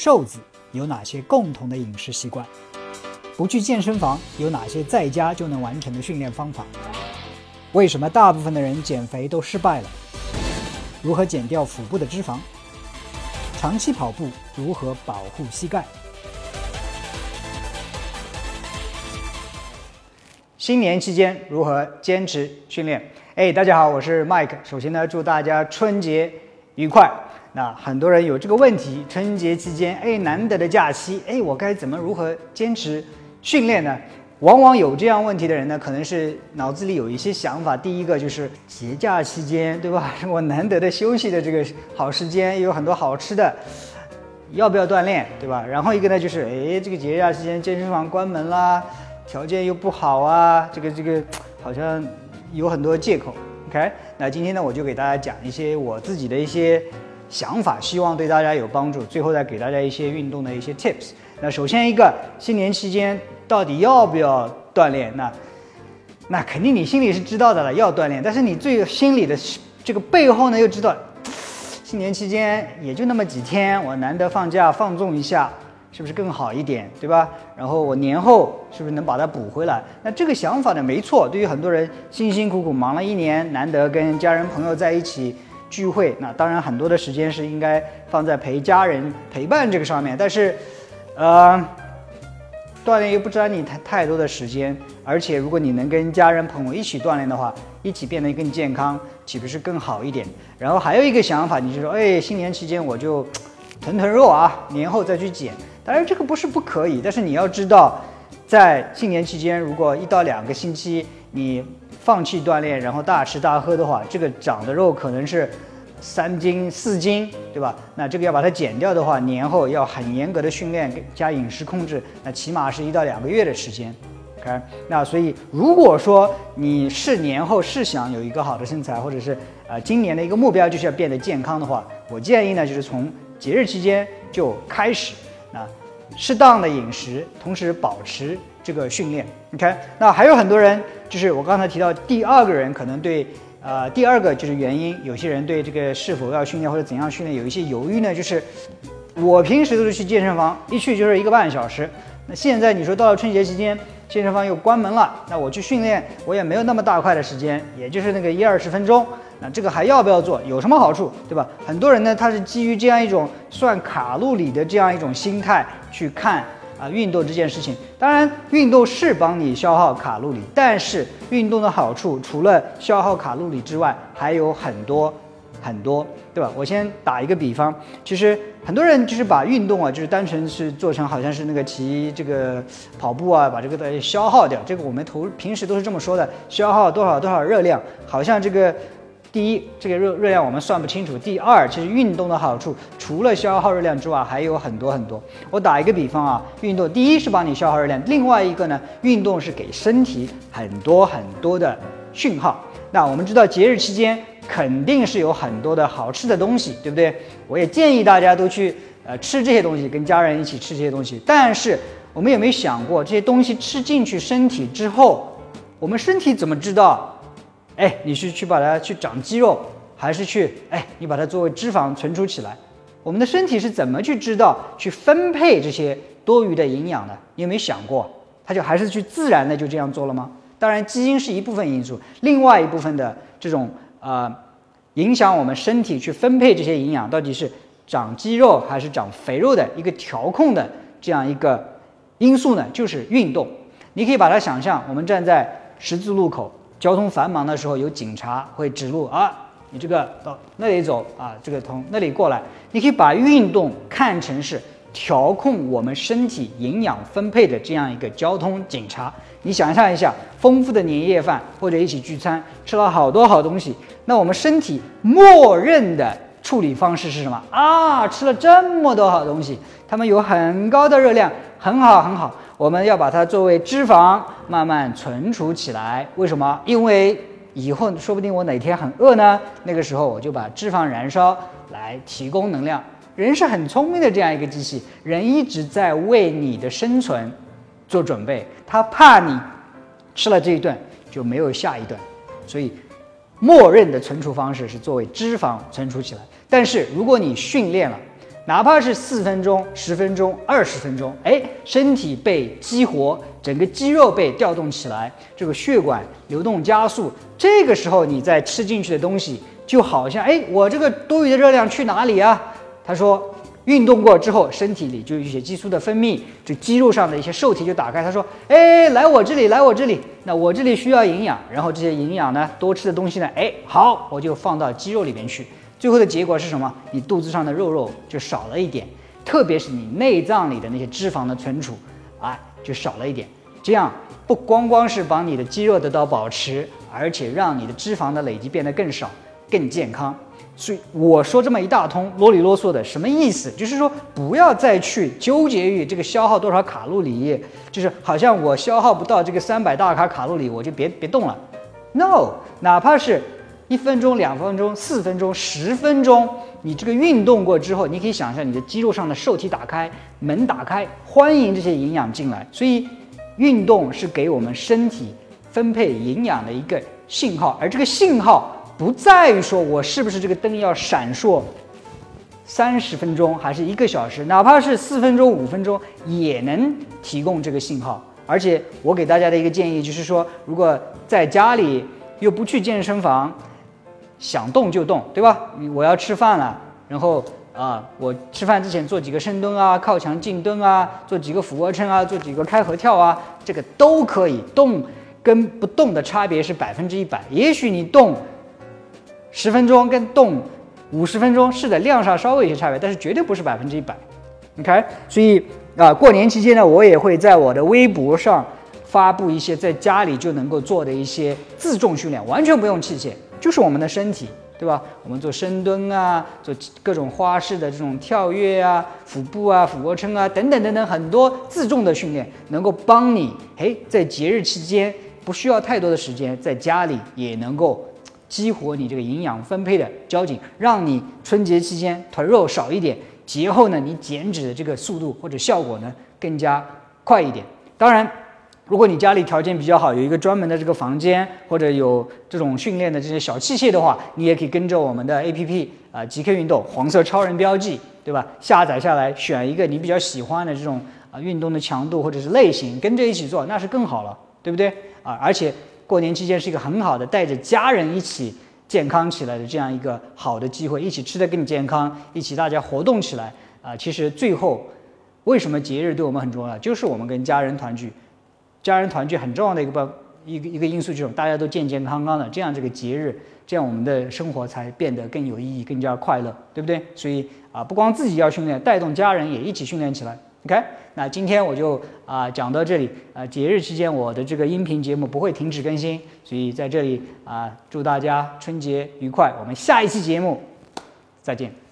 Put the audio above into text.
瘦子有哪些共同的饮食习惯？不去健身房有哪些在家就能完成的训练方法？为什么大部分的人减肥都失败了？如何减掉腹部的脂肪？长期跑步如何保护膝盖？新年期间如何坚持训练？哎，大家好，我是 Mike。首先呢，祝大家春节愉快。那很多人有这个问题，春节期间，哎，难得的假期，哎，我该怎么如何坚持训练呢？往往有这样问题的人呢，可能是脑子里有一些想法。第一个就是节假期间，对吧？我难得的休息的这个好时间，有很多好吃的，要不要锻炼，对吧？然后一个呢，就是哎，这个节假期间健身房关门啦，条件又不好啊，这个这个好像有很多借口。OK，那今天呢，我就给大家讲一些我自己的一些。想法，希望对大家有帮助。最后再给大家一些运动的一些 tips。那首先一个，新年期间到底要不要锻炼？那那肯定你心里是知道的了，要锻炼。但是你最心里的这个背后呢，又知道新年期间也就那么几天，我难得放假放纵一下，是不是更好一点，对吧？然后我年后是不是能把它补回来？那这个想法呢，没错。对于很多人辛辛苦苦忙了一年，难得跟家人朋友在一起。聚会，那当然很多的时间是应该放在陪家人、陪伴这个上面。但是，呃，锻炼又不占你太太多的时间，而且如果你能跟家人朋友一起锻炼的话，一起变得更健康，岂不是更好一点？然后还有一个想法，你就说，哎，新年期间我就囤囤肉啊，年后再去减。当然这个不是不可以，但是你要知道，在新年期间，如果一到两个星期你。放弃锻炼，然后大吃大喝的话，这个长的肉可能是三斤四斤，对吧？那这个要把它减掉的话，年后要很严格的训练加饮食控制，那起码是一到两个月的时间。OK，那所以如果说你是年后是想有一个好的身材，或者是呃今年的一个目标就是要变得健康的话，我建议呢就是从节日期间就开始，啊适当的饮食，同时保持。这个训练，OK，那还有很多人，就是我刚才提到第二个人，可能对，呃，第二个就是原因，有些人对这个是否要训练或者怎样训练有一些犹豫呢？就是我平时都是去健身房，一去就是一个半小时，那现在你说到了春节期间，健身房又关门了，那我去训练，我也没有那么大块的时间，也就是那个一二十分钟，那这个还要不要做？有什么好处，对吧？很多人呢，他是基于这样一种算卡路里的这样一种心态去看。啊，运动这件事情，当然运动是帮你消耗卡路里，但是运动的好处除了消耗卡路里之外，还有很多很多，对吧？我先打一个比方，其实很多人就是把运动啊，就是单纯是做成好像是那个骑这个跑步啊，把这个的消耗掉，这个我们头平时都是这么说的，消耗多少多少热量，好像这个。第一，这个热热量我们算不清楚。第二，其实运动的好处除了消耗热量之外，还有很多很多。我打一个比方啊，运动第一是帮你消耗热量，另外一个呢，运动是给身体很多很多的讯号。那我们知道节日期间肯定是有很多的好吃的东西，对不对？我也建议大家都去呃吃这些东西，跟家人一起吃这些东西。但是我们有没有想过，这些东西吃进去身体之后，我们身体怎么知道？哎，你是去把它去长肌肉，还是去哎，你把它作为脂肪存储起来？我们的身体是怎么去知道去分配这些多余的营养的？你有没有想过，它就还是去自然的就这样做了吗？当然，基因是一部分因素，另外一部分的这种呃影响我们身体去分配这些营养，到底是长肌肉还是长肥肉的一个调控的这样一个因素呢？就是运动。你可以把它想象，我们站在十字路口。交通繁忙的时候，有警察会指路啊，你这个到那里走啊，这个从那里过来。你可以把运动看成是调控我们身体营养分配的这样一个交通警察。你想象一下，丰富的年夜饭或者一起聚餐，吃了好多好东西，那我们身体默认的处理方式是什么啊？吃了这么多好东西，它们有很高的热量，很好很好。我们要把它作为脂肪慢慢存储起来，为什么？因为以后说不定我哪天很饿呢，那个时候我就把脂肪燃烧来提供能量。人是很聪明的这样一个机器，人一直在为你的生存做准备，他怕你吃了这一顿就没有下一顿，所以默认的存储方式是作为脂肪存储起来。但是如果你训练了，哪怕是四分钟、十分钟、二十分钟，哎，身体被激活，整个肌肉被调动起来，这个血管流动加速，这个时候你再吃进去的东西，就好像哎，我这个多余的热量去哪里啊？他说。运动过之后，身体里就有一些激素的分泌，就肌肉上的一些受体就打开。他说：“哎，来我这里，来我这里。那我这里需要营养，然后这些营养呢，多吃的东西呢，哎，好，我就放到肌肉里面去。最后的结果是什么？你肚子上的肉肉就少了一点，特别是你内脏里的那些脂肪的存储，哎，就少了一点。这样不光光是帮你的肌肉得到保持，而且让你的脂肪的累积变得更少，更健康。”所以我说这么一大通啰里啰嗦的什么意思？就是说不要再去纠结于这个消耗多少卡路里，就是好像我消耗不到这个三百大卡卡路里，我就别别动了。No，哪怕是一分钟、两分钟、四分钟、十分钟，你这个运动过之后，你可以想象你的肌肉上的受体打开，门打开，欢迎这些营养进来。所以运动是给我们身体分配营养的一个信号，而这个信号。不在于说我是不是这个灯要闪烁三十分钟还是一个小时，哪怕是四分钟、五分钟也能提供这个信号。而且我给大家的一个建议就是说，如果在家里又不去健身房，想动就动，对吧？我要吃饭了，然后啊，我吃饭之前做几个深蹲啊、靠墙静蹲啊、做几个俯卧撑啊、做几个开合跳啊，这个都可以。动跟不动的差别是百分之一百。也许你动。十分钟跟动五十分钟是的量上稍微有些差别，但是绝对不是百分之一百。OK，所以啊，过年期间呢，我也会在我的微博上发布一些在家里就能够做的一些自重训练，完全不用器械，就是我们的身体，对吧？我们做深蹲啊，做各种花式的这种跳跃啊、腹部啊、俯卧撑啊等等等等，很多自重的训练能够帮你，嘿，在节日期间不需要太多的时间，在家里也能够。激活你这个营养分配的交警，让你春节期间囤肉少一点，节后呢你减脂的这个速度或者效果呢更加快一点。当然，如果你家里条件比较好，有一个专门的这个房间，或者有这种训练的这些小器械的话，你也可以跟着我们的 A P P 啊极客运动黄色超人标记，对吧？下载下来，选一个你比较喜欢的这种啊运动的强度或者是类型，跟着一起做，那是更好了，对不对啊？而且。过年期间是一个很好的带着家人一起健康起来的这样一个好的机会，一起吃的更健康，一起大家活动起来啊！其实最后，为什么节日对我们很重要？就是我们跟家人团聚，家人团聚很重要的一个一个一个因素就是大家都健健康康的，这样这个节日，这样我们的生活才变得更有意义，更加快乐，对不对？所以啊，不光自己要训练，带动家人也一起训练起来。OK，那今天我就啊讲到这里啊。节日期间我的这个音频节目不会停止更新，所以在这里啊祝大家春节愉快。我们下一期节目再见。